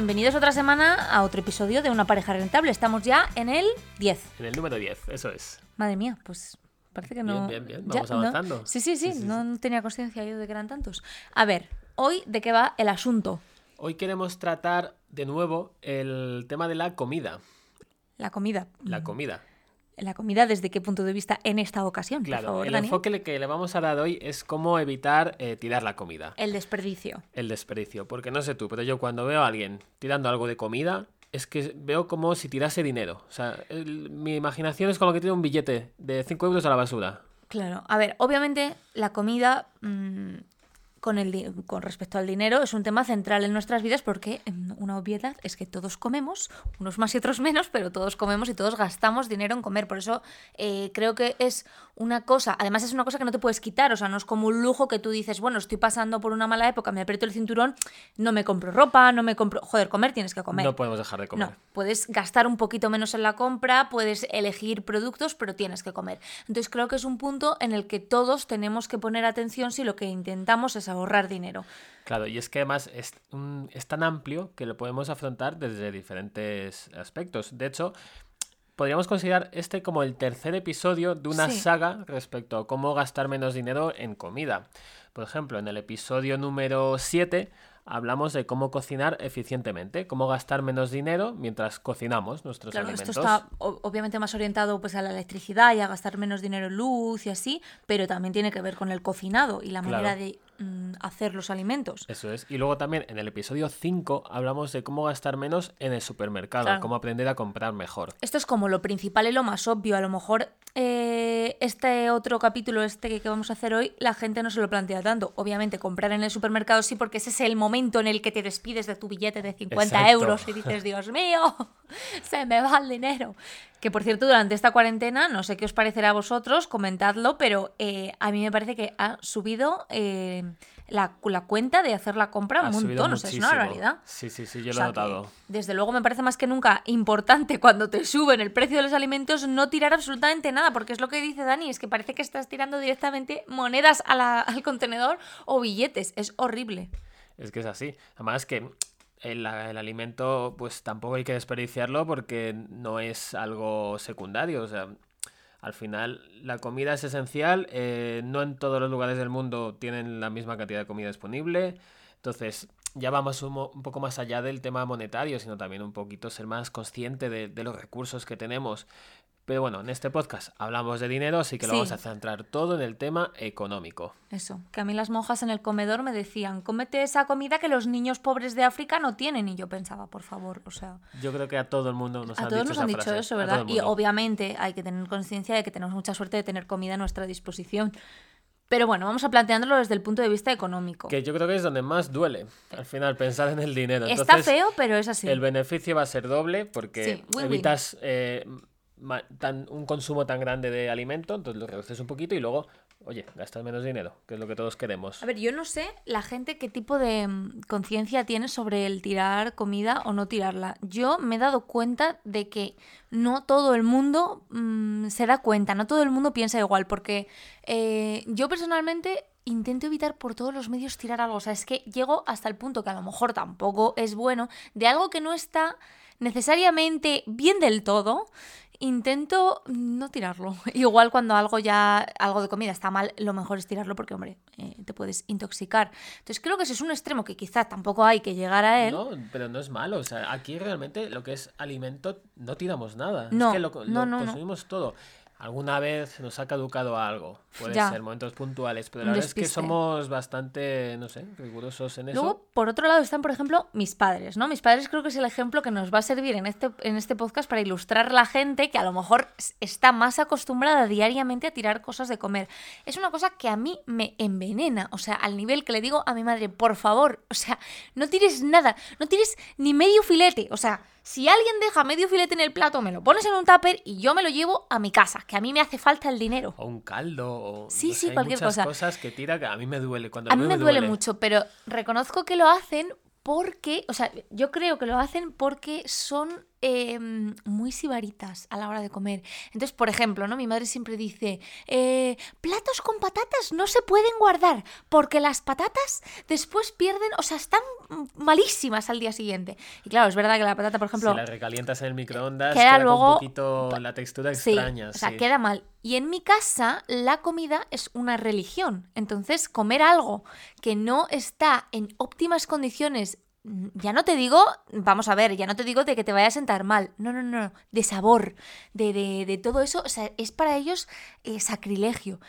bienvenidos otra semana a otro episodio de Una pareja rentable. Estamos ya en el 10. En el número 10, eso es. Madre mía, pues parece que no... Bien, bien, bien. ya, Vamos ¿no? avanzando. Sí, sí, sí, Sí, sí, no no tenía conciencia yo de que eran tantos. A ver, hoy de qué va el asunto. Hoy queremos tratar de nuevo el tema de la comida. La comida. La comida. La comida, ¿desde qué punto de vista en esta ocasión? Claro, por favor, el Dani? enfoque que le vamos a dar hoy es cómo evitar eh, tirar la comida, El desperdicio. el desperdicio. Porque no sé tú, pero yo cuando veo a alguien tirando algo de comida, es que veo como si tirase dinero. O sea, el- mi imaginación es como que tira un billete de 5 euros a la basura. Claro, a ver, obviamente la comida mm, con, el, con respecto al dinero es un tema central en nuestras vidas porque mm, una obviedad es que todos comemos, unos más y otros menos, pero todos comemos y todos gastamos dinero en comer. Por eso eh, creo que es una cosa, además es una cosa que no te puedes quitar, o sea, no es como un lujo que tú dices, bueno, estoy pasando por una mala época, me aprieto el cinturón, no me compro ropa, no me compro... Joder, comer tienes que comer. No podemos dejar de comer. No, puedes gastar un poquito menos en la compra, puedes elegir productos, pero tienes que comer. Entonces creo que es un punto en el que todos tenemos que poner atención si lo que intentamos es ahorrar dinero. Claro, y es que además es, tan amplio que lo podemos afrontar desde diferentes aspectos. De hecho, podríamos considerar este como el tercer episodio de una Sí. saga respecto a cómo gastar menos dinero en comida. Por ejemplo, en el episodio número 7 hablamos de cómo cocinar eficientemente, cómo gastar menos dinero mientras cocinamos nuestros Claro, alimentos. esto está obviamente más orientado pues, a la electricidad y a gastar menos dinero en luz y así, pero también tiene que ver con el cocinado y la Claro. manera de mm, hacer los alimentos. Eso es. Y luego también en el episodio 5 hablamos de cómo gastar menos en el supermercado, Claro. cómo aprender a comprar mejor. Esto es como lo principal y lo más obvio. A lo mejor eh, este otro capítulo, este que, vamos a hacer hoy, la gente no se lo plantea tanto. Obviamente, comprar en el supermercado sí, porque ese es el momento en el que te despides de tu billete de 50 Exacto. euros y dices, Dios mío, se me va el dinero. Que por cierto, durante esta cuarentena, no sé qué os parecerá a vosotros, comentadlo, pero eh, a mí me parece que ha subido eh, la, la cuenta de hacer la compra Ha un montón. O sea, es una barbaridad. Sí, sí, sí, yo lo he sea notado. desde luego me parece más que nunca importante cuando te suben el precio de los alimentos no tirar absolutamente nada, porque es lo que dice Dani, es que parece que estás tirando directamente monedas a la- al contenedor o billetes. Es horrible. Es que es así. Además que el, el alimento, pues tampoco hay que desperdiciarlo porque no es algo secundario. O sea, al final la comida es esencial. eh, no en todos los lugares del mundo tienen la misma cantidad de comida disponible. Entonces, ya vamos un, un poco más allá del tema monetario, sino también un poquito ser más consciente de, de los recursos que tenemos. Pero bueno, en este podcast hablamos de dinero, así que lo Sí. vamos a centrar todo en el tema económico. Eso, que a mí las monjas en el comedor me decían, cómete esa comida que los niños pobres de África no tienen. Y yo pensaba, por favor, o sea, Yo creo que a todo el mundo nos a han todos dicho nos esa han dicho frase, eso, ¿verdad? Y obviamente hay que tener conciencia de que tenemos mucha suerte de tener comida a nuestra disposición. Pero bueno, vamos a planteándolo desde el punto de vista económico. Que yo creo que es donde más duele, al final, pensar en el dinero. Está Entonces, feo, pero es así. el beneficio va a ser doble porque Sí, evitas eh, tan- un consumo tan grande de alimento, entonces lo reduces un poquito y luego, oye, gastas menos dinero, que es lo que todos queremos. A ver, yo no sé la gente qué tipo de mm, conciencia tiene sobre el tirar comida o no tirarla. Yo me he dado cuenta de que no todo el mundo mm, se da cuenta, no todo el mundo piensa igual, porque eh, yo personalmente intento evitar por todos los medios tirar algo. O sea, es que llego hasta el punto que a lo mejor tampoco es bueno, de algo que no está necesariamente bien del todo, intento no tirarlo. Igual cuando algo ya, algo de comida está mal, lo mejor es tirarlo porque, hombre, eh, te puedes intoxicar. Entonces creo que ese es un extremo que quizá tampoco hay que llegar a él. No, pero no es malo. O sea, aquí realmente lo que es alimento no tiramos nada. No, es que lo, no, lo no, no. consumimos todo. Alguna vez nos ha caducado algo. Puede Ya. ser momentos puntuales, pero la verdad es que somos bastante, no sé, rigurosos en eso. Luego, por otro lado, están, por ejemplo, mis padres, ¿no? Mis padres creo que es el ejemplo que nos va a servir en este, en este podcast para ilustrar a la gente que a lo mejor está más acostumbrada diariamente a tirar cosas de comer. Es una cosa que a mí me envenena, o sea, al nivel que le digo a mi madre, por favor, o sea, no tires nada, no tires ni medio filete, o sea, si alguien deja medio filete en el plato, me lo pones en un tupper y yo me lo llevo a mi casa, que a mí me hace falta el dinero. O un caldo, o Sí, no sí, sé, hay cualquier muchas cosa. cosas que tira que a mí me duele. Cuando A mí me duele mucho, pero reconozco que lo hacen porque, o sea, yo creo que lo hacen porque son em, muy sibaritas a la hora de comer. Entonces, por ejemplo, ¿no? Mi madre siempre dice, eh, platos con patatas no se pueden guardar porque las patatas después pierden, o sea, están malísimas al día siguiente. Y claro, es verdad que la patata, por ejemplo... Si la recalientas en el microondas, queda, luego un poquito la textura extraña. o sea, queda mal. Y en mi casa la comida es una religión. Entonces, comer algo que no está en óptimas condiciones ya no te digo, vamos a ver, ya no te digo de que te vaya a sentar mal, no, no, no, de sabor, de, de, de todo eso, o sea, es para ellos eh, sacrilegio.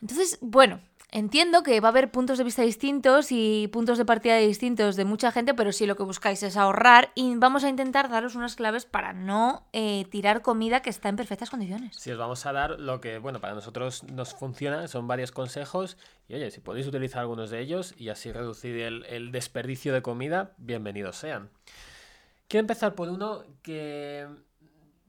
Entonces, bueno, Entiendo que va a haber puntos de vista distintos y puntos de partida distintos de mucha gente, pero si lo que buscáis es ahorrar y vamos a intentar daros unas claves para no eh, tirar comida que está en perfectas condiciones. Si os vamos a dar lo que, bueno, para nosotros nos funciona, son varios consejos y oye, si podéis utilizar algunos de ellos y así reducir el, desperdicio de comida, bienvenidos sean. Quiero empezar por uno que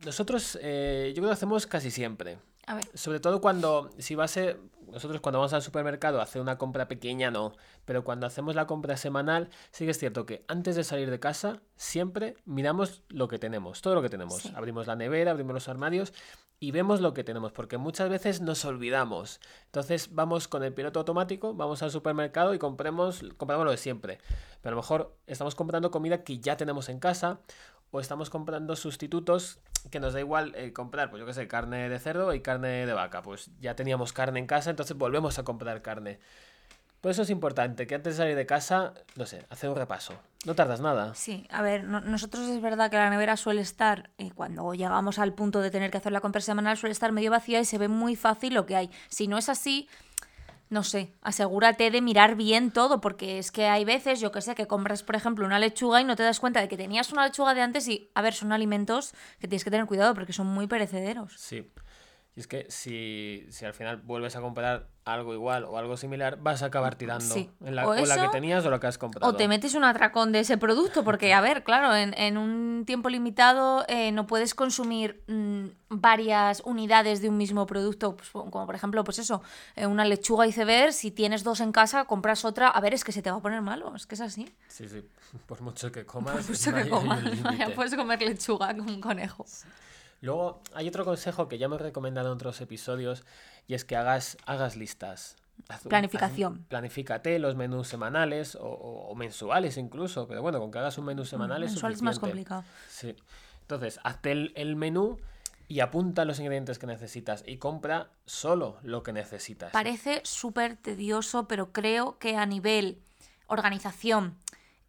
nosotros, eh, yo creo que hacemos casi siempre. A ver. Sobre todo cuando, si va a ser, nosotros cuando vamos al supermercado a hacer una compra pequeña no, pero cuando hacemos la compra semanal sí que es cierto que antes de salir de casa siempre miramos lo que tenemos, todo lo que tenemos. Abrimos la nevera, abrimos los armarios y vemos lo que tenemos, porque muchas veces nos olvidamos. Entonces vamos con el piloto automático, vamos al supermercado y compremos, compramos lo de siempre. Pero a lo mejor estamos comprando comida que ya tenemos en casa o estamos comprando sustitutos que nos da igual eh, comprar, pues yo qué sé, carne de cerdo y carne de vaca. Pues ya teníamos carne en casa, entonces volvemos a comprar carne. Por eso es importante que antes de salir de casa, no sé, hacer un repaso. No tardas nada. Sí, a ver, nosotros es verdad que la nevera suele estar, eh, cuando llegamos al punto de tener que hacer la compra semanal, suele estar medio vacía y se ve muy fácil lo que hay. Si no es así, no sé, asegúrate de mirar bien todo, porque es que hay veces, yo que sé, que compras, por ejemplo, una lechuga y no te das cuenta de que tenías una lechuga de antes y, a ver, son alimentos que tienes que tener cuidado porque son muy perecederos. Sí. Y es que si, si al final vuelves a comprar algo igual o algo similar, vas a acabar tirando en la, o, la que tenías o la que has comprado. O te metes un atracón de ese producto, porque, a ver, claro, en, un tiempo limitado eh, no puedes consumir mm, varias unidades de un mismo producto, pues, como por ejemplo, pues eso, eh, una lechuga iceberg, si tienes dos en casa, compras otra, a ver, es que se te va a poner malo, es que es así. Sí, sí, por mucho que comas. Por mucho que comas, puedes comer lechuga con un conejo. Luego hay otro consejo que ya me he recomendado en otros episodios y es que hagas, hagas listas. Planificación. planifícate los menús semanales o, mensuales incluso, pero bueno, con que hagas un menú semanal es Mensual es más complicado. Sí. Entonces, hazte el, menú y apunta los ingredientes que necesitas y compra solo lo que necesitas. Parece súper tedioso, pero creo que a nivel organización,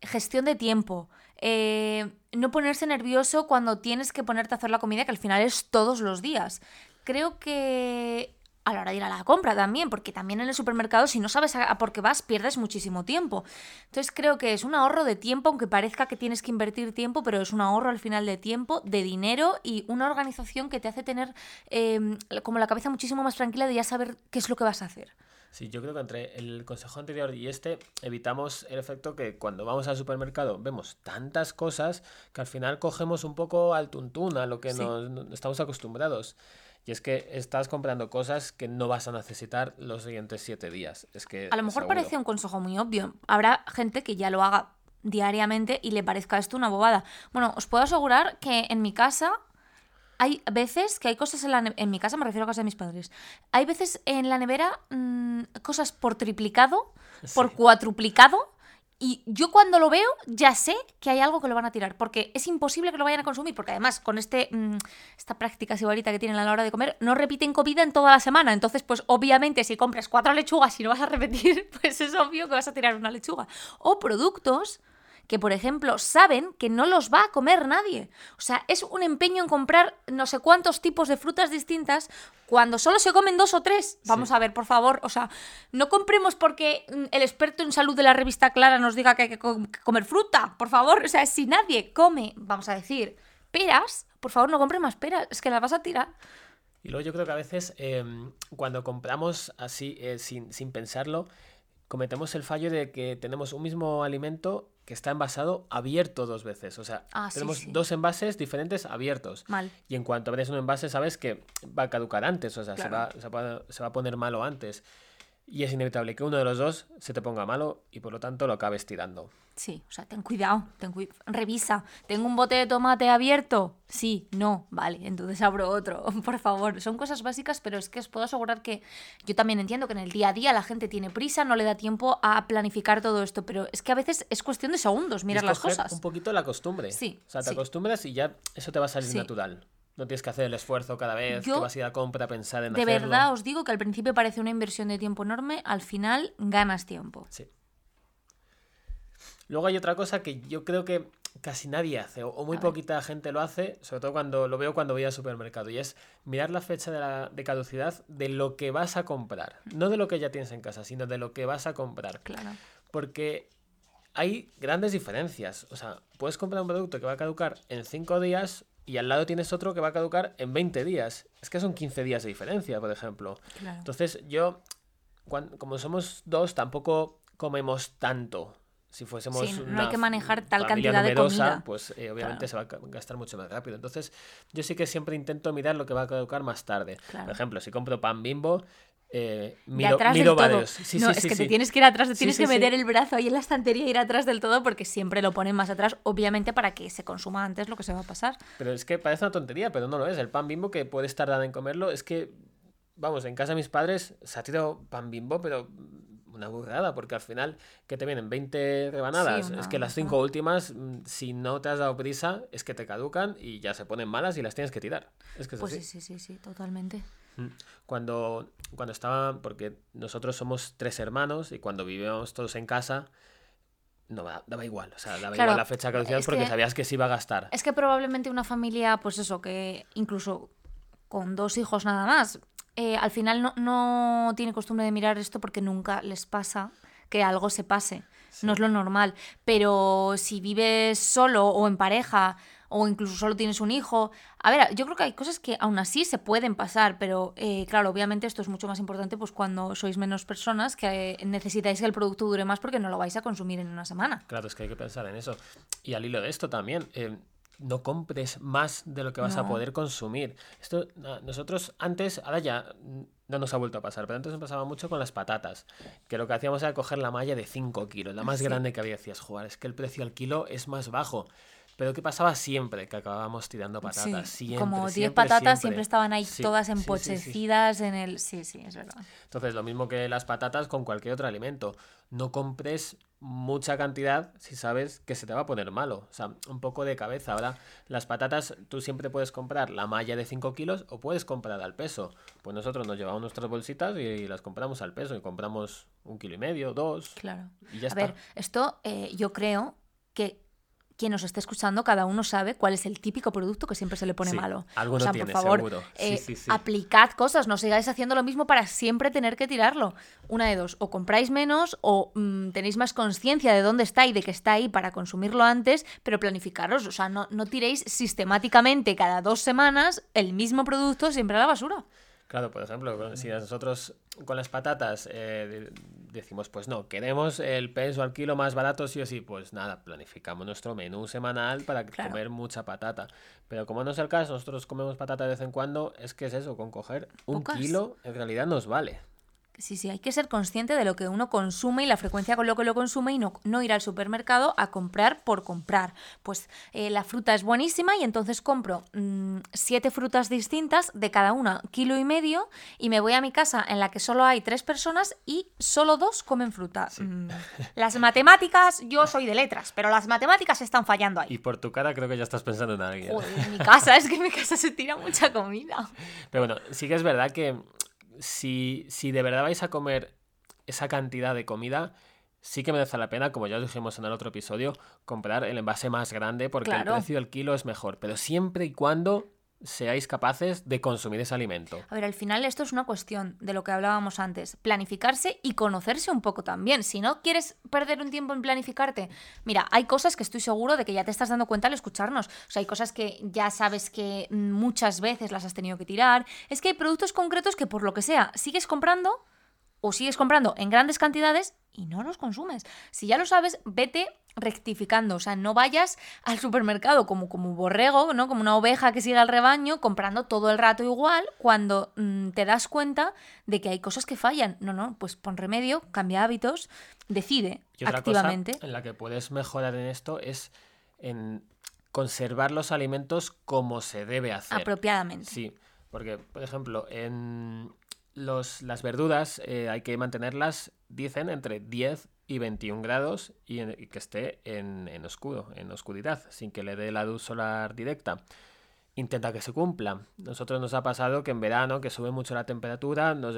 gestión de tiempo, eh, no ponerse nervioso cuando tienes que ponerte a hacer la comida, que al final es todos los días. Creo que a la hora de ir a la compra también, porque también en el supermercado, si no sabes a, por qué vas, pierdes muchísimo tiempo. Entonces creo que es un ahorro de tiempo, aunque parezca que tienes que invertir tiempo, pero es un ahorro al final de tiempo, de dinero y una organización que te hace tener em, como la cabeza muchísimo más tranquila de ya saber qué es lo que vas a hacer. Sí, yo creo que entre el consejo anterior y este evitamos el efecto que cuando vamos al supermercado vemos tantas cosas que al final cogemos un poco al tuntún, a lo que nos, estamos acostumbrados. Y es que estás comprando cosas que no vas a necesitar los siguientes siete días. Es que a lo mejor parece un consejo muy obvio. Habrá gente que ya lo haga diariamente y le parezca esto una bobada. Bueno, os puedo asegurar que en mi casa hay veces que hay cosas en, la en mi casa, me refiero a casa de mis padres, hay veces en la nevera mm, cosas por triplicado, por cuatruplicado, y yo cuando lo veo ya sé que hay algo que lo van a tirar, porque es imposible que lo vayan a consumir, porque además con este, mm, esta práctica sibarita que tienen a la hora de comer, no repiten comida en toda la semana. Entonces, pues obviamente si compras cuatro lechugas y no vas a repetir, pues es obvio que vas a tirar una lechuga. O productos que, por ejemplo, saben que no los va a comer nadie. O sea, es un empeño en comprar no sé cuántos tipos de frutas distintas cuando solo se comen dos o tres. Vamos a ver, por favor. O sea, no compremos porque mm, el experto en salud de la revista Clara nos diga que hay que comer fruta. Por favor, o sea, si nadie come, vamos a decir, peras, por favor no compre más peras, es que las vas a tirar. Y luego yo creo que a veces em, cuando compramos así eh, sin, sin pensarlo, cometemos el fallo de que tenemos un mismo alimento que está envasado abierto dos veces. O sea, ah, tenemos dos envases diferentes abiertos. Mal. Y en cuanto abres un envase, sabes que va a caducar antes, o sea, se, va, se, va, a poner malo antes. Y es inevitable que uno de los dos se te ponga malo y por lo tanto lo acabes tirando. Sí, o sea, ten cuidado, ten cui- revisa. ¿Tengo un bote de tomate abierto? Sí, no, vale, entonces abro otro, por favor. Son cosas básicas, pero es que os puedo asegurar que yo también entiendo que en el día a día la gente tiene prisa, no le da tiempo a planificar todo esto, pero es que a veces es cuestión de segundos mirar las cosas. Un poquito la costumbre. Sí, O sea, te sí. acostumbras y ya eso te va a salir Sí. natural. No tienes que hacer el esfuerzo cada vez Yo, que vas a ir a compra a pensar en De hacerlo. verdad os digo que al principio parece una inversión de tiempo enorme, al final ganas tiempo. Sí. Luego hay otra cosa que yo creo que casi nadie hace, o, muy poquita gente lo hace, sobre todo cuando lo veo cuando voy al supermercado, y es mirar la fecha de, la- de caducidad de lo que vas a comprar. No de lo que ya tienes en casa, sino de lo que vas a comprar. Claro. Porque hay grandes diferencias. O sea, puedes comprar un producto que va a caducar en 5 días y al lado tienes otro que va a caducar en 20 días. Es que son 15 días de diferencia, por ejemplo. Claro. Entonces, yo, cuan- como somos dos, tampoco comemos tanto. Si fuésemos Sí, no una hay que manejar tal cantidad de comida. pues eh, obviamente Claro. se va a gastar mucho más rápido. Entonces, yo sí que siempre intento mirar lo que va a caducar más tarde. Claro. Por ejemplo, si compro pan bimbo, eh, de miro, atrás miro varios. Sí, no, sí, es sí, que te tienes que ir atrás, te tienes que meter el brazo ahí en la estantería e ir atrás del todo porque siempre lo ponen más atrás, obviamente para que se consuma antes lo que se va a pasar. Pero es que parece una tontería, pero no lo es. El pan bimbo que puedes tardar en comerlo, es que, vamos, en casa de mis padres se ha tirado pan bimbo, pero una burrada, porque al final que te vienen 20 rebanadas, Sí, es que las cinco últimas, mm, si no te has dado prisa, es que te caducan y ya se ponen malas y las tienes que tirar. Es que es Pues así. sí, sí, sí, totalmente. Cuando, cuando estaba, porque nosotros somos tres hermanos y cuando vivíamos todos en casa, no da- daba igual, o sea, daba Claro, igual la fecha de caducidad porque que- sabías que se iba a gastar. Es que probablemente una familia, pues eso, que incluso con dos hijos nada más, eh, al final no, no tiene costumbre de mirar esto porque nunca les pasa que algo se pase. No es lo normal. Pero si vives solo o en pareja o incluso solo tienes un hijo, a ver, yo creo que hay cosas que aún así se pueden pasar, pero eh, claro, obviamente esto es mucho más importante pues cuando sois menos personas que necesitáis que el producto dure más porque no lo vais a consumir en una semana. Claro, es que hay que pensar en eso. Y al hilo de esto también, eh, no compres más de lo que vas a poder consumir. Esto, nosotros antes, ahora ya no nos ha vuelto a pasar, pero antes nos pasaba mucho con las patatas, que lo que hacíamos era coger la malla de 5 kilos, la más Sí. grande que había. Decías, jugar, es que el precio al kilo es más bajo. Pero ¿qué pasaba siempre? Que acabábamos tirando patatas. Sí, siempre, como 10 siempre, patatas siempre. siempre estaban ahí Sí, todas sí, empochecidas en el... Sí, sí, es verdad. Entonces, lo mismo que las patatas con cualquier otro alimento. No compres mucha cantidad si sabes que se te va a poner malo. O sea, un poco de cabeza. Ahora, las patatas, tú siempre puedes comprar la malla de 5 kilos o puedes comprar al peso. Pues nosotros nos llevamos nuestras bolsitas y las compramos al peso. Y compramos un kilo y medio, dos. Claro. Y ya a está. ver, esto eh, yo creo que quien nos esté escuchando, cada uno sabe cuál es el típico producto que siempre se le pone Sí, malo. alguno o sea, tiene, por favor, eh, sí, sí. aplicad cosas, no sigáis haciendo lo mismo para siempre tener que tirarlo. Una de dos, o compráis menos o mm, tenéis más conciencia de dónde está y de que está ahí para consumirlo antes, pero planificaros, o sea, no, no tiréis sistemáticamente cada dos semanas el mismo producto siempre a la basura. Claro, por ejemplo, si nosotros con las patatas eh, de- decimos, pues no, queremos el peso al kilo más barato, sí o sí, pues nada, planificamos nuestro menú semanal para Claro. comer mucha patata. Pero como no es el caso, nosotros comemos patata de vez en cuando, es que es eso, con coger un Pocas. kilo en realidad nos vale. Sí, sí, hay que ser consciente de lo que uno consume y la frecuencia con lo que lo consume y no, no ir al supermercado a comprar por comprar. Pues eh, la fruta es buenísima y entonces compro mm, siete frutas distintas, de cada una kilo y medio, y me voy a mi casa en la que solo hay tres personas y solo dos comen fruta. Mm, Las matemáticas, yo soy de letras, pero las matemáticas están fallando ahí. Y por tu cara creo que ya estás pensando en alguien. Joder, en mi casa, es que en mi casa se tira mucha comida. Pero bueno, sí que es verdad que si, si de verdad vais a comer esa cantidad de comida, sí que merece la pena, como ya os dijimos en el otro episodio, comprar el envase más grande porque Claro. el precio del kilo es mejor. Pero siempre y cuando seáis capaces de consumir ese alimento. A ver, al final esto es una cuestión de lo que hablábamos antes, planificarse y conocerse un poco también. Si no quieres perder un tiempo en planificarte, mira, hay cosas que estoy seguro de que ya te estás dando cuenta al escucharnos. O sea, hay cosas que ya sabes que muchas veces las has tenido que tirar. Es que hay productos concretos que por lo que sea sigues comprando o sigues comprando en grandes cantidades y no los consumes. Si ya lo sabes, vete rectificando, o sea, no vayas al supermercado como, como un borrego, ¿no? Como una oveja que sigue al rebaño, comprando todo el rato igual, cuando mm, te das cuenta de que hay cosas que fallan. No, no, pues pon remedio, cambia hábitos, decide Y otra activamente. cosa en la que puedes mejorar en esto es en conservar los alimentos como se debe hacer. Apropiadamente. Sí, porque, por ejemplo, en los, las verduras eh, hay que mantenerlas, dicen, entre 10 y 21 grados y, en- que esté en, en oscuro, en oscuridad, sin que le dé la luz solar directa. Intenta que se cumpla. Nosotros nos ha pasado que en verano, que sube mucho la temperatura, nos,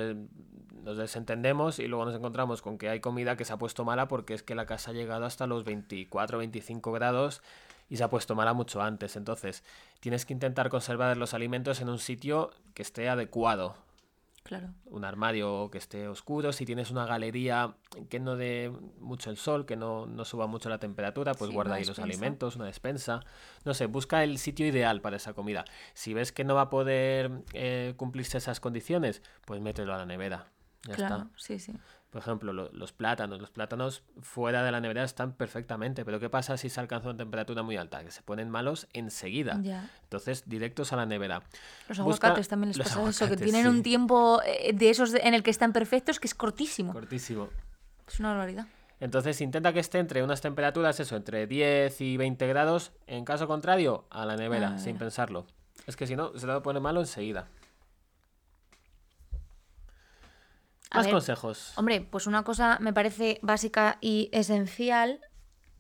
nos desentendemos y luego nos encontramos con que hay comida que se ha puesto mala porque es que la casa ha llegado hasta los 24, 25 grados y se ha puesto mala mucho antes. Entonces, tienes que intentar conservar los alimentos en un sitio que esté adecuado. Claro. Un armario que esté oscuro, si tienes una galería que no dé mucho el sol, que no, no suba mucho la temperatura, pues Sí, guarda ahí los alimentos, una despensa. No sé, busca el sitio ideal para esa comida. Si ves que no va a poder eh, cumplirse esas condiciones, pues mételo a la nevera. Ya claro, está. sí, sí. Por ejemplo, lo- los plátanos. Los plátanos fuera de la nevera están perfectamente, pero ¿qué pasa si se alcanza una temperatura muy alta? Que se ponen malos enseguida. Ya. Entonces, directos a la nevera. Los Busca- aguacates también les los pasa eso, que tienen sí. un tiempo eh, de esos en el que están perfectos que es cortísimo. Cortísimo. Es una barbaridad. Entonces intenta que esté entre unas temperaturas, eso, entre 10 y 20 grados. En caso contrario, a la nevera, A la sin pensarlo. Es que si no, se a poner malo enseguida. A Más ver, consejos. Hombre, pues una cosa me parece básica y esencial.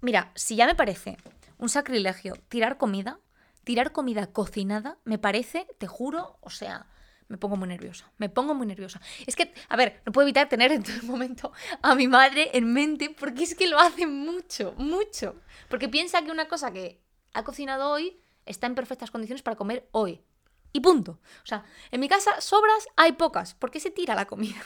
Mira, si ya me parece un sacrilegio tirar comida, tirar comida cocinada, me parece, te juro, o sea, me pongo muy nerviosa. Me pongo muy nerviosa. Es que, a ver, no puedo evitar tener en todo momento a mi madre en mente porque es que lo hace mucho, mucho. Porque piensa que una cosa que ha cocinado hoy está en perfectas condiciones para comer hoy. Y punto. O sea, en mi casa sobras hay pocas. ¿Por qué se tira la comida?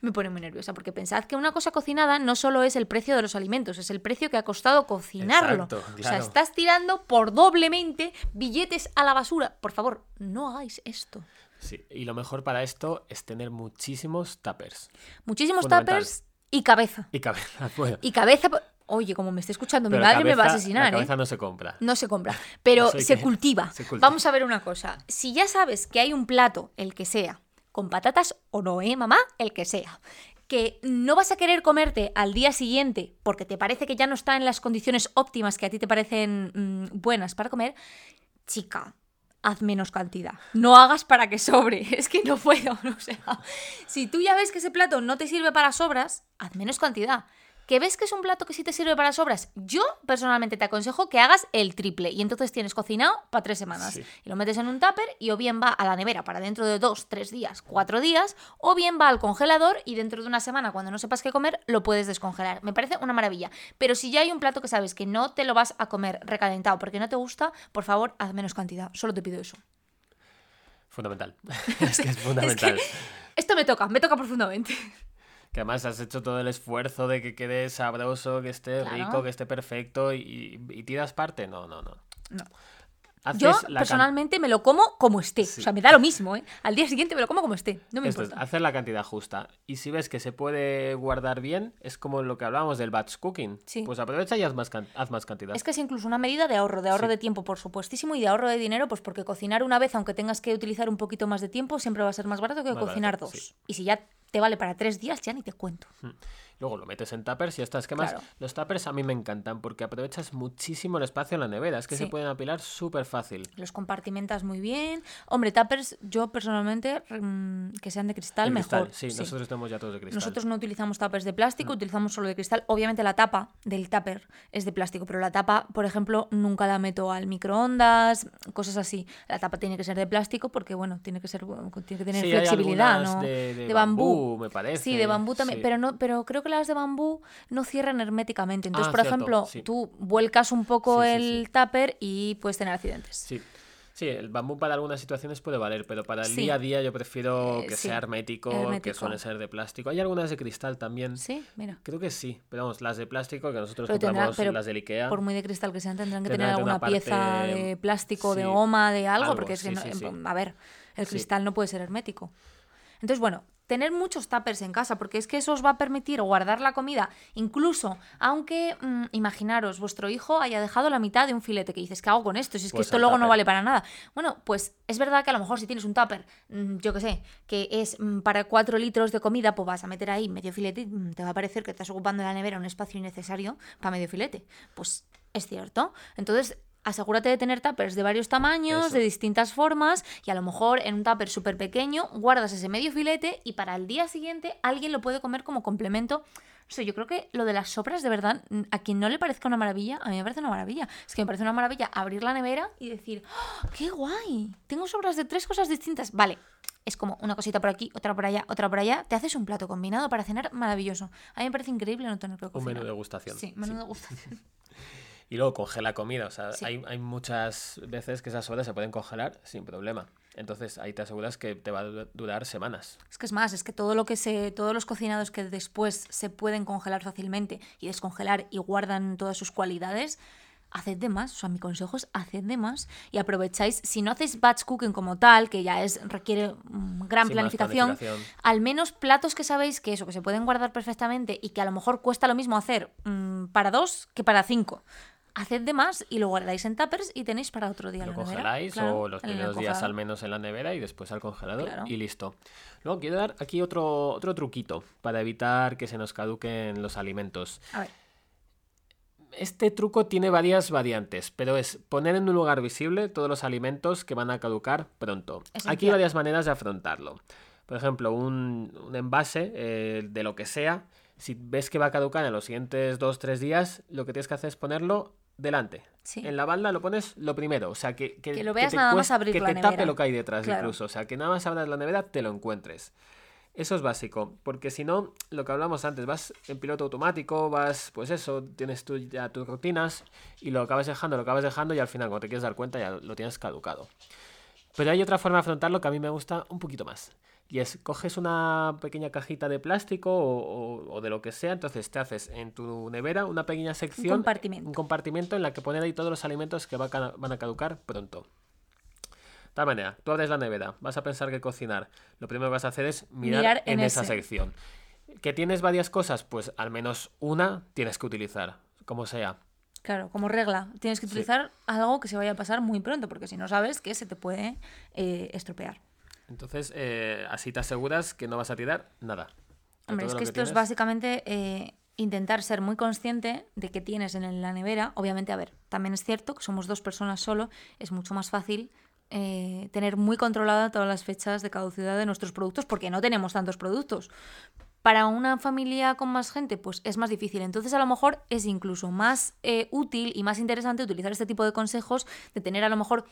Me pone muy nerviosa porque pensad que una cosa cocinada no solo es el precio de los alimentos, es el precio que ha costado cocinarlo. Exacto, O sea, estás tirando por doblemente billetes a la basura. Por favor, no hagáis esto. Sí, y lo mejor para esto es tener muchísimos tuppers. Muchísimos tuppers y cabeza. Y cabeza. Bueno, Y cabeza. Oye, como me esté escuchando mi madre, me va a asesinar, La ¿eh? cabeza no se compra. No se compra, pero Eso hay se que- cultiva. se cultiva. Vamos a ver una cosa. Si ya sabes que hay un plato, el que sea, con patatas o no, ¿eh, mamá? El que sea. Que no vas a querer comerte al día siguiente porque te parece que ya no está en las condiciones óptimas que a ti te parecen mm, buenas para comer, chica, haz menos cantidad. No hagas para que sobre. Es que no puedo. O sea, si tú ya ves que ese plato no te sirve para sobras, haz menos cantidad. ¿Que ves que es un plato que sí te sirve para sobras? Yo personalmente te aconsejo que hagas el triple y entonces tienes cocinado para tres semanas. Sí. Y lo metes en un tupper y o bien va a la nevera para dentro de dos, tres días, cuatro días, o bien va al congelador y dentro de una semana, cuando no sepas qué comer, lo puedes descongelar. Me parece una maravilla. Pero si ya hay un plato que sabes que no te lo vas a comer recalentado porque no te gusta, por favor, haz menos cantidad. Solo te pido eso. Fundamental. es que es fundamental. Esto me toca, me toca profundamente. Que además has hecho todo el esfuerzo de que quede sabroso, que esté Claro. rico, que esté perfecto y, y tiras parte. No, no, no. No. Yo personalmente me lo como como esté. Sí. O sea, me da lo mismo, ¿eh? Al día siguiente me lo como como esté. No me Esto es, importa. hacer la cantidad justa. Y si ves que se puede guardar bien, es como lo que hablábamos del batch cooking. Sí. Pues aprovecha y haz más, haz más cantidad. Es que es incluso una medida de ahorro, de ahorro Sí. de tiempo, por supuestísimo, y de ahorro de dinero, pues porque cocinar una vez, aunque tengas que utilizar un poquito más de tiempo, siempre va a ser más barato que Más cocinar barato, dos. Y si ya te vale para tres días, ya ni te cuento. Luego lo metes en tuppers y ya está. Es que más, Claro. los tuppers a mí me encantan porque aprovechas muchísimo el espacio en la nevera. Es que se pueden apilar súper fácil. Los compartimentas muy bien. Hombre, tuppers, yo personalmente, mm, que sean de cristal, El mejor. cristal, sí, nosotros tenemos ya todos de cristal. Nosotros no utilizamos tuppers de plástico, utilizamos solo de cristal. Obviamente la tapa del tupper es de plástico, pero la tapa, por ejemplo, nunca la meto al microondas, cosas así. La tapa tiene que ser de plástico porque, bueno, tiene que ser tiene que tener Sí, flexibilidad, ¿no? de- de bambú, me parece, Sí, de bambú también, sí. pero no pero creo que las de bambú no cierran herméticamente. Entonces, Ah, por cierto, ejemplo, sí. tú vuelcas un poco Sí, el tupper y puedes tener accidentes. Sí. Sí, el bambú para algunas situaciones puede valer, pero para el Sí. día a día yo prefiero Eh, que sí, sea hermético, que hermético. suele ser de plástico. Hay algunas de cristal también. Sí, mira. Creo que sí, pero vamos, las de plástico que nosotros Pero tendrá- compramos pero las del Ikea. Por muy de cristal que sean, tendrán que tener que alguna una pieza parte- de plástico, de sí, goma, de algo, algo, porque es que no- a ver, el cristal no puede ser hermético. Entonces, bueno, tener muchos tuppers en casa, porque es que eso os va a permitir guardar la comida, incluso aunque, mm, imaginaros, vuestro hijo haya dejado la mitad de un filete, que dices, ¿qué hago con esto? Si es que Pues esto luego no vale para nada. Bueno, pues es verdad que a lo mejor si tienes un tupper, mm, yo qué sé, que es mm, para 4 litros de comida, pues vas a meter ahí medio filete y te va a parecer que estás ocupando en la nevera un espacio innecesario para medio filete. Pues es cierto. Entonces, asegúrate de tener tuppers de varios tamaños, Eso. de distintas formas, y a lo mejor en un tupper súper pequeño guardas ese medio filete y para el día siguiente alguien lo puede comer como complemento. No sé, yo creo que lo de las sobras, de verdad, a quien no le parezca una maravilla, a mí me parece una maravilla. Es que me parece una maravilla abrir la nevera y decir, ¡Ah, ¡qué guay! Tengo sobras de tres cosas distintas. Vale, es como una cosita por aquí, otra por allá, otra por allá. Te haces un plato combinado para cenar maravilloso. A mí me parece increíble no tener que Un cocinar. menú de degustación. Sí, menú de degustación. Y luego congela comida. O sea, Sí. hay, hay muchas veces que esas sobras se pueden congelar sin problema. Entonces ahí te aseguras que te va a du- durar semanas. Es que es más, es que todo lo que se, todos los cocinados que después se pueden congelar fácilmente y descongelar y guardan todas sus cualidades, haced de más. O sea, mi consejo es haced de más y aprovecháis. Si no hacéis batch cooking como tal, que ya es requiere gran Sí, más planificación, planificación. al menos platos que sabéis que eso, que se pueden guardar perfectamente y que a lo mejor cuesta lo mismo hacer mm, para dos que para cinco. Haced de más y lo guardáis en tuppers y tenéis para otro día Lo la nevera. congeláis Claro, o los primeros días al menos en la nevera y después al congelador Claro. y listo. Luego quiero dar aquí otro, otro truquito para evitar que se nos caduquen los alimentos. A ver, Este truco tiene varias variantes, pero es poner en un lugar visible todos los alimentos que van a caducar pronto. Aquí hay varias maneras de afrontarlo. Por ejemplo, un, un envase eh, de lo que sea, si ves que va a caducar en los siguientes 2-3 días, lo que tienes que hacer es ponerlo delante. Sí. En la balda lo pones lo primero, o sea, que, Que lo veas te nada más abrir que la te tape lo que hay detrás Claro. incluso, o sea, que nada más abras la nevera te lo encuentres. Eso es básico, porque si no, lo que hablamos antes, vas en piloto automático, vas, pues eso, tienes tú ya tus rutinas y lo acabas dejando, lo acabas dejando y al final cuando te quieres dar cuenta ya lo tienes caducado. Pero hay otra forma de afrontarlo que a mí me gusta un poquito más. Y es, coges una pequeña cajita de plástico o, o- o de lo que sea, entonces te haces en tu nevera una pequeña sección, compartimento. un compartimento en la que poner ahí todos los alimentos que va van a caducar pronto. De tal manera, tú abres la nevera, vas a pensar que cocinar. Lo primero que vas a hacer es mirar, Mirar en, en esa sección. ¿Que tienes varias cosas? Pues al menos una tienes que utilizar, como sea. Claro, como regla, tienes que Sí. utilizar algo que se vaya a pasar muy pronto, porque si no sabes que se te puede eh, estropear. Entonces, eh, así te aseguras que no vas a tirar nada. Hombre, es que esto es básicamente eh, intentar ser muy consciente de que tienes en la nevera. Obviamente, a ver, también es cierto que somos dos personas solo, es mucho más fácil eh, tener muy controlada todas las fechas de caducidad de nuestros productos porque no tenemos tantos productos. Para una familia con más gente, pues es más difícil. Entonces, a lo mejor es incluso más eh, útil y más interesante utilizar este tipo de consejos de tener a lo mejor,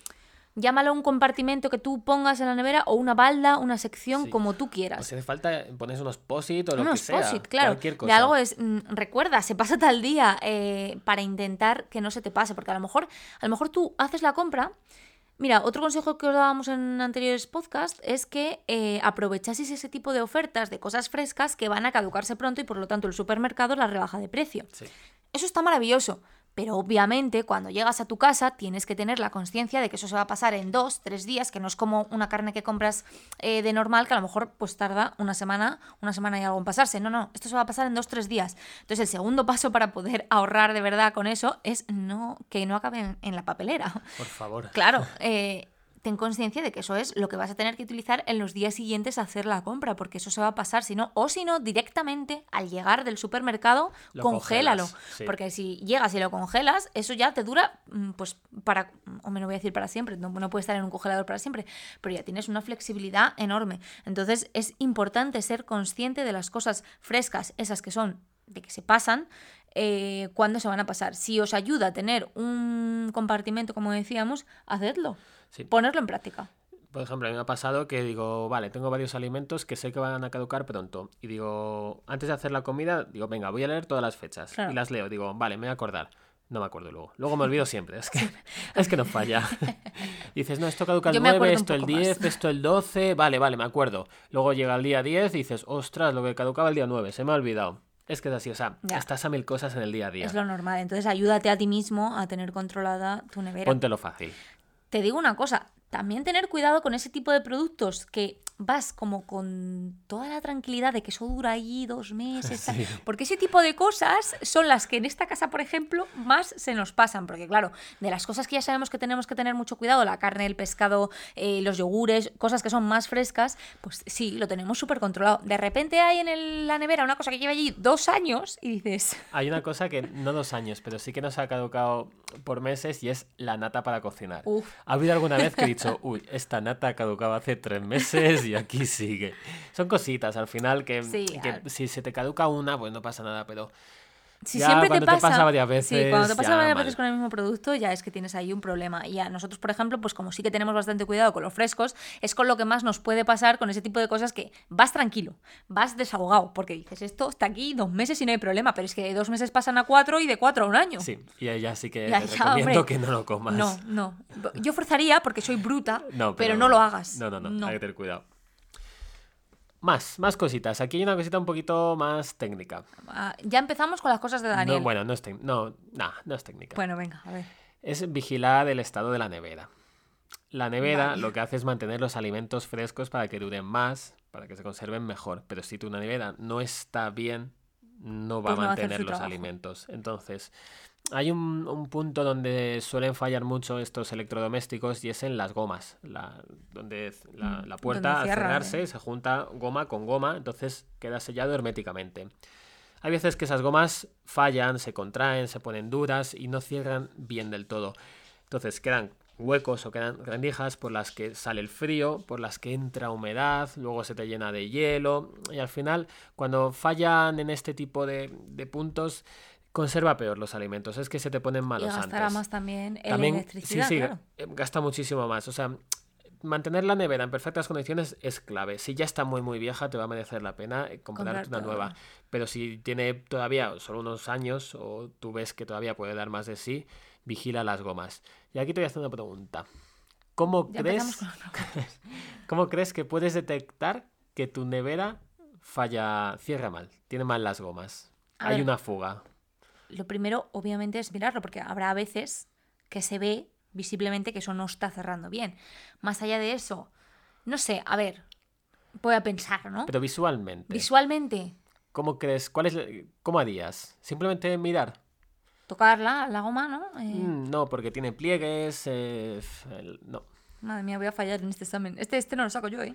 llámalo un compartimento que tú pongas en la nevera o una balda, una sección, Sí. como tú O quieras. si hace falta, pones unos posit o lo Unos que sea. claro. Cualquier cosa. De algo es, mm, recuerda, se pasa tal día eh, para intentar que no se te pase, porque a lo mejor, a lo mejor tú haces la compra. Mira, otro consejo que os dábamos en anteriores podcasts es que eh, aprovechaseis ese tipo de ofertas de cosas frescas que van a caducarse pronto y por lo tanto el supermercado las rebaja de precio. Sí. Eso está maravilloso. Pero obviamente cuando llegas a tu casa tienes que tener la conciencia de que eso se va a pasar en dos, tres días, que no es como una carne que compras eh, de normal, que a lo mejor pues tarda una semana, una semana y algo en pasarse. No, no, esto se va a pasar en dos, tres días. Entonces el segundo paso para poder ahorrar de verdad con eso es no que no acabe en, en la papelera. Por favor. Claro, eh, ten conciencia de que eso es lo que vas a tener que utilizar en los días siguientes a hacer la compra, porque eso se va a pasar, si no, o si no, directamente al llegar del supermercado, Lo congélalo. congelas, sí. Porque si llegas y lo congelas, eso ya te dura, mm, pues para, o me lo voy a decir para siempre, no, no puede estar en un congelador para siempre, pero ya tienes una flexibilidad enorme. Entonces es importante ser consciente de las cosas frescas, esas que son de que se pasan, eh, cuándo se van a pasar. Si os ayuda a tener un compartimento, como decíamos, hacedlo. Sí. Ponerlo en práctica. Por ejemplo, a mí me ha pasado que digo, vale, tengo varios alimentos que sé que van a caducar pronto. Y digo, antes de hacer la comida, digo, venga, voy a leer todas las fechas. Claro. Y las leo, digo, vale, me voy a acordar. No me acuerdo luego. Luego me olvido siempre. Es que, es que no falla. Dices, no, esto caduca el Yo me 9, acuerdo un esto el poco más. 10, esto el 12. Vale, vale, me acuerdo. Luego llega el día 10 y dices, ostras, lo que caducaba el día 9, se me ha olvidado. Es que es así, o sea, Ya. estás a mil cosas en el día a día. Es lo normal. Entonces ayúdate a ti mismo a tener controlada tu nevera. Póntelo fácil. Te digo una cosa, también tener cuidado con ese tipo de productos que vas como con toda la tranquilidad de que eso dura ahí dos meses, Sí. porque ese tipo de cosas son las que en esta casa, por ejemplo, más se nos pasan, porque claro, de las cosas que ya sabemos que tenemos que tener mucho cuidado, la carne, el pescado, eh, los yogures, cosas que son más frescas, pues sí, lo tenemos súper controlado. De repente hay en el- la nevera una cosa que lleva allí dos años y dices, Hay una cosa que no dos años, pero sí que nos ha caducado por meses y es la nata para cocinar. Uf. Ha habido alguna vez que he dicho, uy, esta nata ha caducado hace tres meses y aquí sigue. Son cositas al final que, Sí, que al- si se te caduca una, pues no pasa nada, pero Si Ya siempre cuando te te pasa, pasa varias sí, cuando te veces, pasa ya varias mal. veces con el mismo producto, ya es que tienes ahí un problema. Y a nosotros, por ejemplo, pues como sí que tenemos bastante cuidado con los frescos, es con lo que más nos puede pasar con ese tipo de cosas que vas tranquilo, vas desahogado, porque dices, esto está aquí dos meses y no hay problema, pero es que de dos meses pasan a cuatro y de cuatro a un año. sí, y ahí ya sí que Ya, te ya, recomiendo hombre. que no lo comas. No, no. Yo forzaría porque soy bruta, No, pero, no lo hagas. No, no, no, hay que tener cuidado. Más, más cositas. Aquí hay una cosita un poquito más técnica. Ah, Ya empezamos con las cosas de Daniel. No, bueno, no es, no, nah, no es técnica. Bueno, venga, a ver. Es vigilar el estado de la nevera. La nevera Vale. lo que hace es mantener los alimentos frescos para que duren más, para que se conserven mejor. Pero si tu nevera no está bien, no va Pues no va a mantener los trabajo. alimentos. Entonces, hay un, un punto donde suelen fallar mucho estos electrodomésticos y es en las gomas, la, donde la, Mm, la puerta donde al cerrarse ¿eh? se junta goma con goma, entonces queda sellado herméticamente. Hay veces que esas gomas fallan, se contraen, se ponen duras y no cierran bien del todo. Entonces quedan huecos o quedan rendijas por las que sale el frío, por las que entra humedad, luego se te llena de hielo y al final cuando fallan en este tipo de, de puntos conserva peor los alimentos, es que se te ponen Y malos gastará antes. más también en También, electricidad, sí, sí, claro. eh, gasta muchísimo más. O sea, mantener la nevera en perfectas condiciones es clave. Si ya está muy muy vieja, te va a merecer la pena eh, comprarte una nueva. Pero si tiene todavía solo unos años o tú ves que todavía puede dar más de sí, vigila las gomas. Y aquí te voy a hacer una pregunta. ¿Cómo Ya crees, ¿Cómo crees que puedes detectar que tu nevera falla, cierra mal, tiene mal las gomas? A Hay ver. una fuga. Lo primero, obviamente, es mirarlo, porque habrá veces que se ve visiblemente que eso no está cerrando bien. Más allá de eso, no sé, a ver, voy a pensar, ¿no? Pero visualmente, Visualmente, ¿cómo crees? ¿Cuál es, ¿Cómo harías? ¿Simplemente mirar? tocarla, la goma, ¿no? Eh, Mm, No, porque tiene pliegues. eh, el- no. Madre mía, voy a fallar en este examen. Este, este no lo saco yo, ¿eh?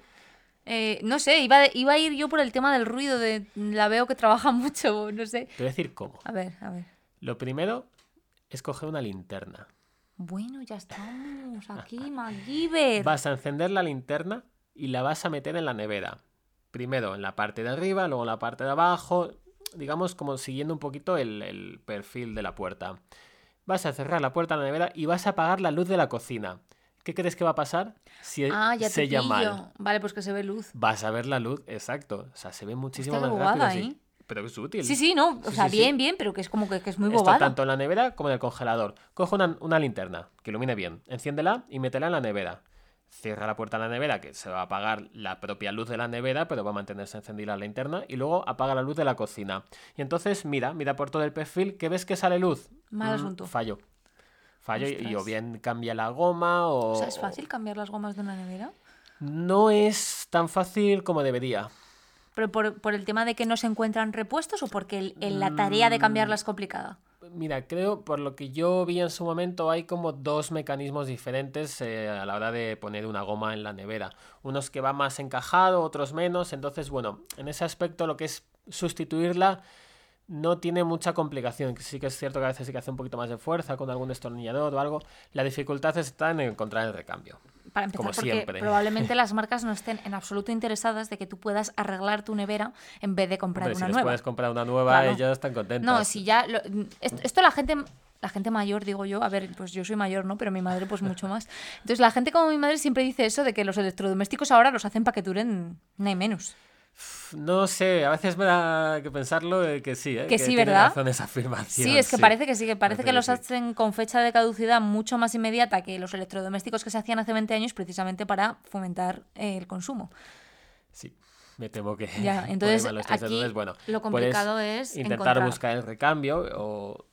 Eh, no sé, iba, iba a ir yo por el tema del ruido, de la veo que trabaja mucho, no sé. Te voy a decir cómo. A ver, a ver. Lo primero es coger una linterna. Bueno, ya estamos aquí, MacGyver. Vas a encender la linterna y la vas a meter en la nevera. Primero en la parte de arriba, luego en la parte de abajo. Digamos como siguiendo un poquito el, el perfil de la puerta. Vas a cerrar la puerta de la nevera y vas a apagar la luz de la cocina. ¿Qué crees que va a pasar si Ah, ya sella mal? Vale, pues que se ve luz. Vas a ver la luz, exacto. O sea, se ve muchísimo más rápido. bobada, sí. ¿eh? Pero es útil. Sí, sí, no. O Sí, sea, sí, bien, bien, pero que es como que, que es muy bobada. tanto en la nevera como en el congelador. Coge una, una linterna que ilumine bien, enciéndela y métela en la nevera. Cierra la puerta de la nevera, que se va a apagar la propia luz de la nevera, pero va a mantenerse encendida la linterna. Y luego apaga la luz de la cocina. Y entonces mira, mira por todo el perfil, que ves que sale luz. Mal Mm, asunto. Fallo. Fallo y- y o bien cambia la goma o... O sea, ¿es fácil cambiar las gomas de una nevera? No es tan fácil como debería. ¿Pero por, por el tema de que no se encuentran repuestos o porque el- el- la tarea de cambiarla Mm. es complicada? Mira, creo, por lo que yo vi en su momento, hay como dos mecanismos diferentes eh, a la hora de poner una goma en la nevera. Unos que va más encajado, otros menos. Entonces, bueno, en ese aspecto lo que es sustituirla no tiene mucha complicación. que Sí que es cierto que a veces sí que hace un poquito más de fuerza con algún destornillador o algo. La dificultad está en encontrar el recambio. Para empezar, Como porque siempre. probablemente las marcas no estén en absoluto interesadas de que tú puedas arreglar tu nevera en vez de comprar Hombre, si una nueva. puedes comprar una nueva, Claro. ellos están contentos. No, si ya. lo- esto, esto la gente. La gente mayor, digo yo, a ver, pues yo soy mayor, ¿no? Pero mi madre, pues mucho más. Entonces, la gente como mi madre siempre dice eso de que los electrodomésticos ahora los hacen para que duren ni menos. No sé, a veces me da que pensarlo que sí, ¿eh? Que sí, tiene ¿verdad? razón esa afirmación. Sí, es que sí. parece que sí, que parece que que los sí. hacen con fecha de caducidad mucho más inmediata que los electrodomésticos que se hacían hace 20 años precisamente para fomentar eh, el consumo. Sí, me temo que. Ya, entonces aquí bueno, lo complicado es intentar encontrar. buscar el recambio o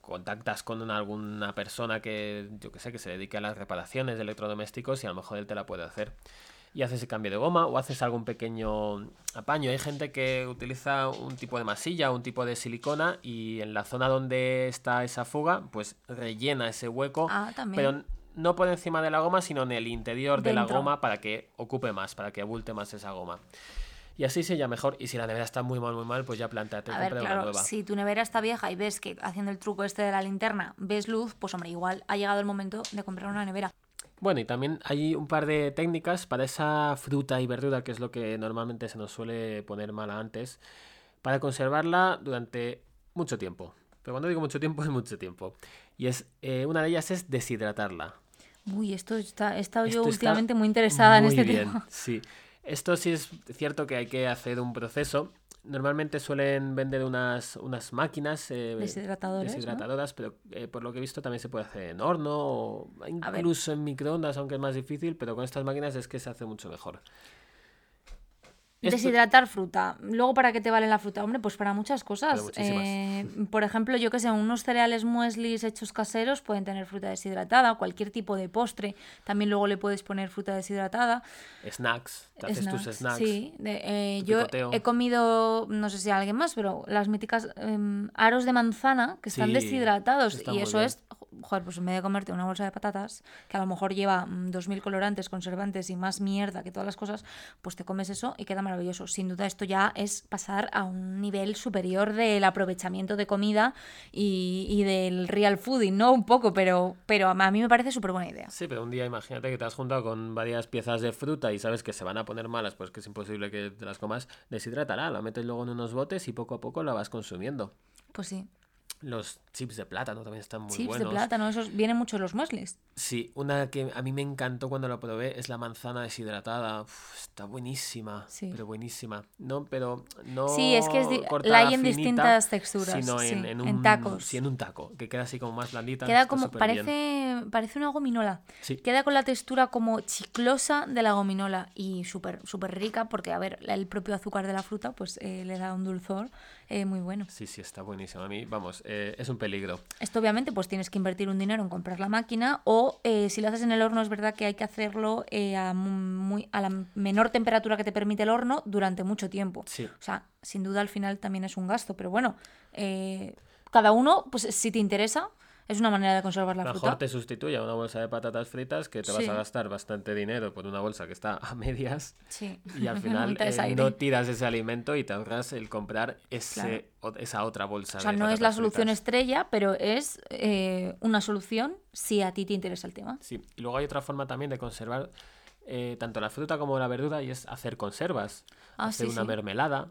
contactas con alguna persona que, yo que sé, que se dedique a las reparaciones de electrodomésticos y a lo mejor él te la puede hacer. Y haces el cambio de goma o haces algún pequeño apaño. Hay gente que utiliza un tipo de masilla, un tipo de silicona y en la zona donde está esa fuga, pues rellena ese hueco, Ah, también. pero no por encima de la goma, sino en el interior de la goma para que ocupe más, para que abulte más esa goma. Y así sella mejor. Y si la nevera está muy mal, muy mal, pues ya planteate A ver, una nueva. si tu nevera está vieja y ves que haciendo el truco este de la linterna ves luz, pues hombre, igual ha llegado el momento de comprar una nevera. Bueno, y también hay un par de técnicas para esa fruta y verdura, que es lo que normalmente se nos suele poner mala antes, para conservarla durante mucho tiempo. Pero cuando digo mucho tiempo, es mucho tiempo. Y es eh, una de ellas es deshidratarla. Uy, esto está, he estado yo Esto últimamente muy interesada en este bien, tema. Sí. Esto sí es cierto que hay que hacer un proceso. Normalmente suelen vender unas, unas máquinas eh, Deshidratadoras, pero eh, por lo que he visto también se puede hacer en horno o incluso en microondas, aunque es más difícil, pero con estas máquinas es que se hace mucho mejor. Deshidratar fruta. Luego, ¿para qué te vale la fruta? Hombre, pues para muchas cosas. Para. Eh, por ejemplo, yo que sé, unos cereales mueslis hechos caseros pueden tener fruta deshidratada, cualquier tipo de postre. También luego le puedes poner fruta deshidratada. Snacks, te haces tus snacks. Sí, de- eh, tu yo picoteo. he comido, no sé si alguien más, pero las míticas em, aros de manzana que están Sí, deshidratados. Y eso bien. es, joder, pues en vez de comerte una bolsa de patatas, que a lo mejor lleva mm, 2.000 colorantes, conservantes y más mierda que todas las cosas, pues te comes eso y queda maravilloso. Sin duda esto ya es pasar a un nivel superior del aprovechamiento de comida y, y del real fooding, ¿no? Un poco, pero, pero a mí me parece súper buena idea. Sí, pero un día imagínate que te has juntado con varias piezas de fruta y sabes que se van a poner malas, pues que es imposible que te las comas, deshidratala, la metes luego en unos botes y poco a poco la vas consumiendo. Pues sí. Los chips de plátano también están muy Chips buenos. de plátano, esos vienen mucho los mueslis. Sí, una que a mí me encantó cuando la probé es la manzana deshidratada. Uf, está buenísima, Sí. pero buenísima. No, pero no Sí, es que es la hay en finita, distintas texturas, sino en, sí, en en un tacos. Sí, en un taco, que queda así como más blandita. Queda como, bien. parece, parece una gominola. Sí. Queda con la textura como chiclosa de la gominola y súper súper rica porque, a ver, el propio azúcar de la fruta pues eh, le da un dulzor eh, muy bueno. Sí, sí, está buenísimo. A mí, vamos, eh, es un peligro. Esto obviamente pues tienes que invertir un dinero en comprar la máquina o eh, si lo haces en el horno es verdad que hay que hacerlo a, mu- muy, a la menor temperatura que te permite el horno durante mucho tiempo. Sí. O sea, sin duda al final también es un gasto, pero bueno, eh, cada uno, pues si te interesa, es una manera de conservar la Mejor fruta. te sustituye a una bolsa de patatas fritas que te vas Sí. a gastar bastante dinero por una bolsa que está a medias Sí. y al final eh, no tiras ese alimento y te ahorras el comprar ese, Claro. o- esa otra bolsa O sea, de no es la solución fritas. estrella, pero es eh, una solución si a ti te interesa el tema. Sí, y luego hay otra forma también de conservar eh, tanto la fruta como la verdura y es hacer conservas. Ah, hacer sí, una sí. mermelada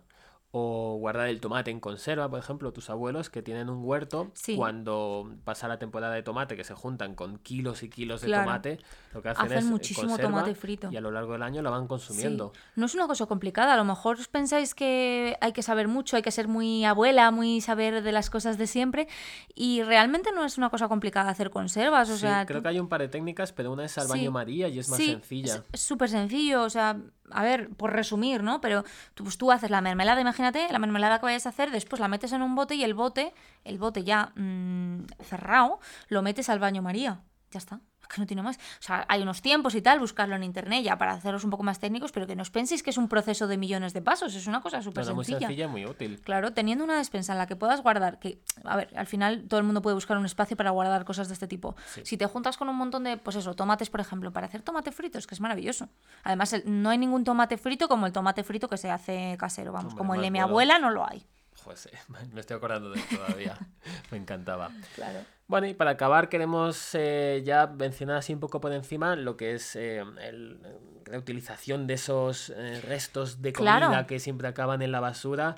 o guardar el tomate en conserva, por ejemplo, tus abuelos que tienen un huerto, Sí. cuando pasa la temporada de tomate, que se juntan con kilos y kilos de Claro. tomate, lo que hacen, Hacen es eh, muchísimo tomate frito. y a lo largo del año la van Sí. consumiendo. No es una cosa complicada. A lo mejor os pensáis que hay que saber mucho, hay que ser muy abuela, muy saber de las cosas de siempre. Y realmente no es una cosa complicada hacer conservas. O Sí, sea, creo tú- que hay un par de técnicas, pero una es al baño María y es más sencilla. Es súper sencillo, o sea, a ver, por resumir, ¿no? Pero tú, pues tú haces la mermelada, imagínate, la mermelada que vayas a hacer, después la metes en un bote y el bote, el bote ya mm, cerrado, lo metes al baño María. Ya está. Es que no tiene más. O sea, hay unos tiempos y tal, buscarlo en internet ya para hacerlos un poco más técnicos, pero que no os penséis que es un proceso de millones de pasos, es una cosa súper Bueno, muy sencilla. sencilla muy útil. Claro, teniendo una despensa en la que puedas guardar, que, a ver, al final todo el mundo puede buscar un espacio para guardar cosas de este tipo. Sí. Si te juntas con un montón de, pues eso, tomates, por ejemplo, para hacer tomate frito, es que es maravilloso. Además, el- no hay ningún tomate frito como el tomate frito que se hace casero, vamos, Hombre, como el de mi abuela no lo hay. Sí, me estoy acordando de él todavía. me encantaba. Claro. Bueno, y para acabar queremos eh, ya mencionar así un poco por encima lo que es eh, el- eh, reutilización de esos eh, restos de comida Claro. que siempre acaban en la basura.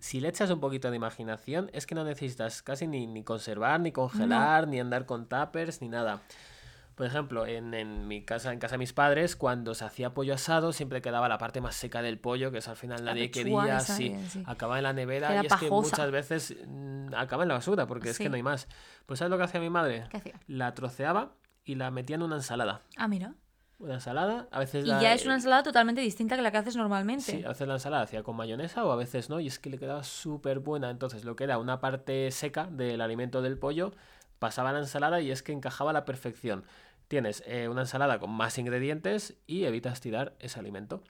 Si le echas un poquito de imaginación, es que no necesitas casi ni, ni conservar, ni congelar, ni andar con tuppers, ni nada. Por ejemplo, en, en mi casa, en casa de mis padres, cuando se hacía pollo asado, siempre quedaba la parte más seca del pollo, que es al final nadie quería, sí, sí. acaba en la nevera Queda y es que muchas veces mm, acaba en la basura, porque es que no hay más. Pues ¿sabes lo que hacía mi madre? ¿Qué hacía? La troceaba y la metía en una ensalada. Ah, mira. una ensalada, a veces Y la- ya es una ensalada totalmente distinta que la que haces normalmente. Sí, a veces la ensalada hacía con mayonesa o a veces no, y es que le quedaba súper buena. Entonces, lo que era una parte seca del alimento del pollo, pasaba a la ensalada y es que encajaba a la perfección. Tienes eh, una ensalada con más ingredientes y evitas tirar ese alimento.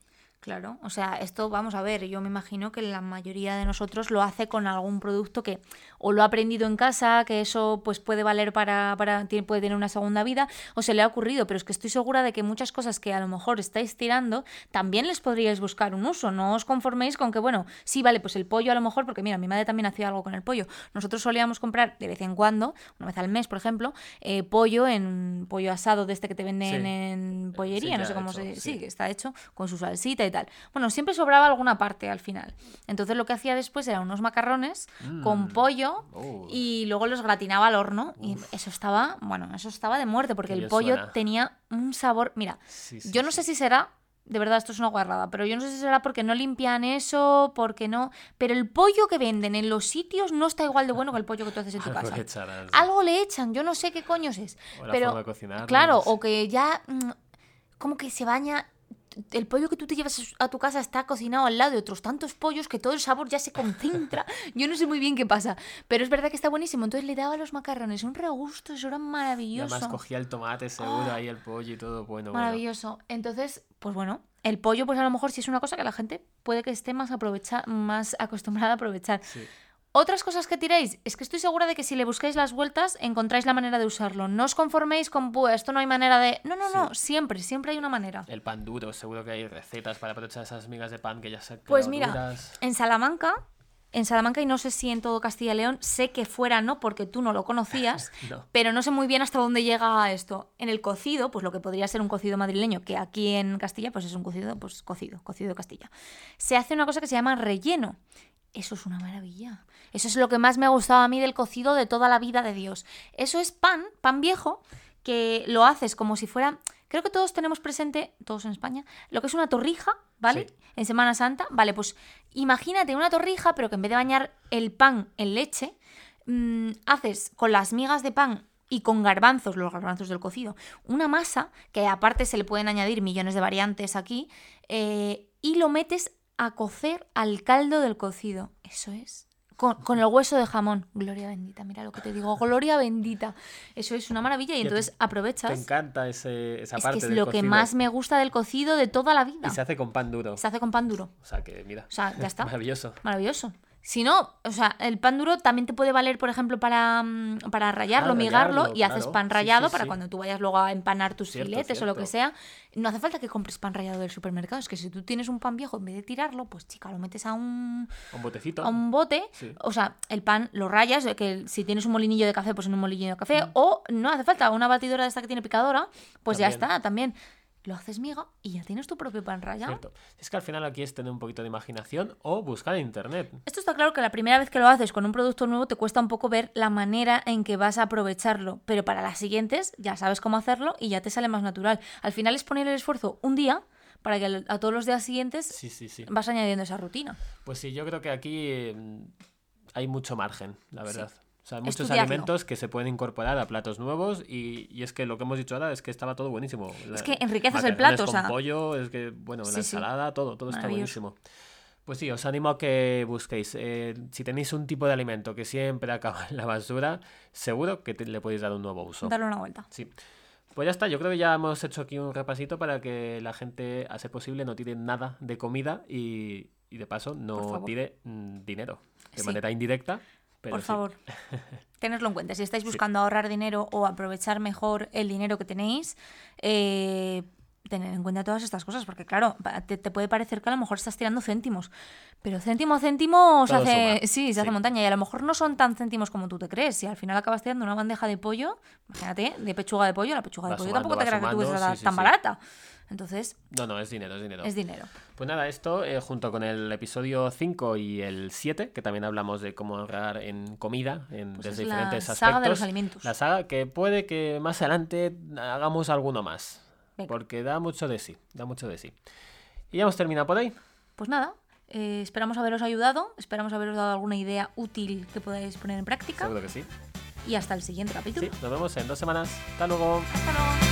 Claro, o sea, esto vamos a ver, yo me imagino que la mayoría de nosotros lo hace con algún producto que o lo ha aprendido en casa, que eso pues puede valer para, para puede tener una segunda vida, o se le ha ocurrido, pero es que estoy segura de que muchas cosas que a lo mejor estáis tirando, también les podríais buscar un uso, no os conforméis con que, bueno, sí, vale, pues el pollo a lo mejor, porque mira, mi madre también hacía algo con el pollo, nosotros solíamos comprar de vez en cuando, una vez al mes, por ejemplo, eh, pollo en pollo asado de este que te venden Sí. en pollería, Sí, no sé cómo hecho, se... sí. sí, que está hecho con su salsita y tal. Bueno, siempre sobraba alguna parte al final. Entonces lo que hacía después era unos macarrones con pollo Oh. y luego los gratinaba al horno y eso estaba, bueno, eso estaba de muerte porque el pollo suena. tenía un sabor, mira, Sí, sí, yo no sí. sé si será de verdad, esto es una guarrada, pero yo no sé si será porque no limpian eso, porque no. Pero el pollo que venden en los sitios no está igual de bueno que el pollo que tú haces en tu casa. echarás. Algo le echan, yo no sé qué coños es. O la pero, forma de cocinarlo, claro, no sé. o que ya mm, como que se baña. El pollo que tú te llevas a tu casa está cocinado al lado de otros tantos pollos que todo el sabor ya se concentra. Yo no sé muy bien qué pasa, pero es verdad que está buenísimo. Entonces le daba a los macarrones un regusto, eso era Y maravilloso. además cogía el tomate seguro, ahí el pollo y todo bueno. bueno. Maravilloso. Entonces, pues bueno, el pollo, pues a lo mejor sí es una cosa que la gente puede que esté más, aprovecha más acostumbrada a aprovechar. Sí. Otras cosas que tiréis, es que estoy segura de que si le buscáis las vueltas, encontráis la manera de usarlo. No os conforméis con, pues esto no hay manera de... No, no, no, siempre, siempre hay una manera. El pan duro, seguro que hay recetas para aprovechar esas migas de pan que ya se Pues mira, duras. en Salamanca, en Salamanca y no sé si en todo Castilla y León, sé que fuera no, porque tú no lo conocías, No. pero no sé muy bien hasta dónde llega esto. En el cocido, pues lo que podría ser un cocido madrileño, que aquí en Castilla pues es un cocido, pues cocido, cocido de Castilla. Se hace una cosa que se llama relleno. Eso es una maravilla. Eso es lo que más me ha gustado a mí del cocido de toda la vida de Dios. Eso es pan, pan viejo, que lo haces como si fuera... Creo que todos tenemos presente, todos en España, lo que es una torrija, ¿vale? Sí. En Semana Santa. Vale, pues imagínate una torrija, pero que en vez de bañar el pan en leche, mm, haces con las migas de pan y con garbanzos, los garbanzos del cocido, una masa, que aparte se le pueden añadir millones de variantes aquí, eh, y lo metes a cocer al caldo del cocido. Eso es. Con, con el hueso de jamón. Gloria bendita, mira lo que te digo. Gloria bendita. Eso es una maravilla y te- entonces Te aprovechas. encanta ese, esa Es parte que es del lo que más me gusta del cocido de toda la vida. Y se hace con pan duro. Se hace con pan duro. O sea que, mira. O sea, ya está. Maravilloso. Maravilloso. Si no, o sea, el pan duro también te puede valer, por ejemplo, para, mm, para Ah, migarlo rallarlo, y haces pan Sí, sí, para sí. cuando tú vayas luego a empanar tus Cierto, filetes o lo que sea. No hace falta que compres pan rallado del supermercado. Es que si tú tienes un pan viejo, en vez de tirarlo, pues chica, lo metes a un, Un botecito. a un bote. O sea, el pan lo rayas, de que si tienes un molinillo de café, pues en un molinillo de café. Mm. O no hace falta una batidora de esta que tiene picadora, pues ya está, también. Lo haces miga y ya tienes tu propio pan rallado. Cierto. Es que al final aquí es tener un poquito de imaginación o buscar en internet. Esto está claro que la primera vez que lo haces con un producto nuevo te cuesta un poco ver la manera en que vas a aprovecharlo, pero para las siguientes ya sabes cómo hacerlo y ya te sale más natural. Al final es poner el esfuerzo un día para que a todos los días siguientes Sí, sí, sí. vas añadiendo esa rutina. Pues sí, yo creo que aquí eh, hay mucho margen, la verdad. O sea, muchos Estudiarlo. alimentos que se pueden incorporar a platos nuevos y, y es que lo que hemos dicho ahora es que estaba todo buenísimo. Es que enriqueces el plato, o con sea. pollo, es que, bueno, Sí, la sí. ensalada, todo, todo está buenísimo. Pues sí, os animo a que busquéis. Eh, si tenéis un tipo de alimento que siempre acaba en la basura, seguro que te- le podéis dar un nuevo uso. Darle una vuelta. Sí. Pues ya está, yo creo que ya hemos hecho aquí un repasito para que la gente, a ser posible, no tire nada de comida y, y de paso no tire mm, dinero de Sí. manera indirecta. Pero Por sí. favor, tenedlo en cuenta. Si estáis buscando ahorrar dinero o aprovechar mejor el dinero que tenéis, eh, tened en cuenta todas estas cosas, porque claro, te, te puede parecer que a lo mejor estás tirando céntimos, pero céntimo a céntimo se Todo hace, suma. sí, se hace montaña y a lo mejor no son tan céntimos como tú te crees. Si al final acabas tirando una bandeja de pollo, imagínate, de pechuga de pollo, la pechuga de pollo sumando, tampoco te creas que tú sumando, ves sí, sí, tan barata. Entonces, No, no, es dinero, es dinero. es dinero. Pues nada, esto eh, junto con el episodio 5 y el 7, que también hablamos de cómo ahorrar en comida, en, Pues desde es la diferentes aspectos. saga de los alimentos. La saga que puede que más adelante hagamos alguno más. Venga. Porque da mucho de sí, da mucho de sí. Y ya hemos terminado por ahí. Pues nada, eh, esperamos haberos ayudado, esperamos haberos dado alguna idea útil que podáis poner en práctica Seguro que sí. y hasta el siguiente capítulo. Sí, nos vemos en dos semanas. Hasta luego. Hasta luego.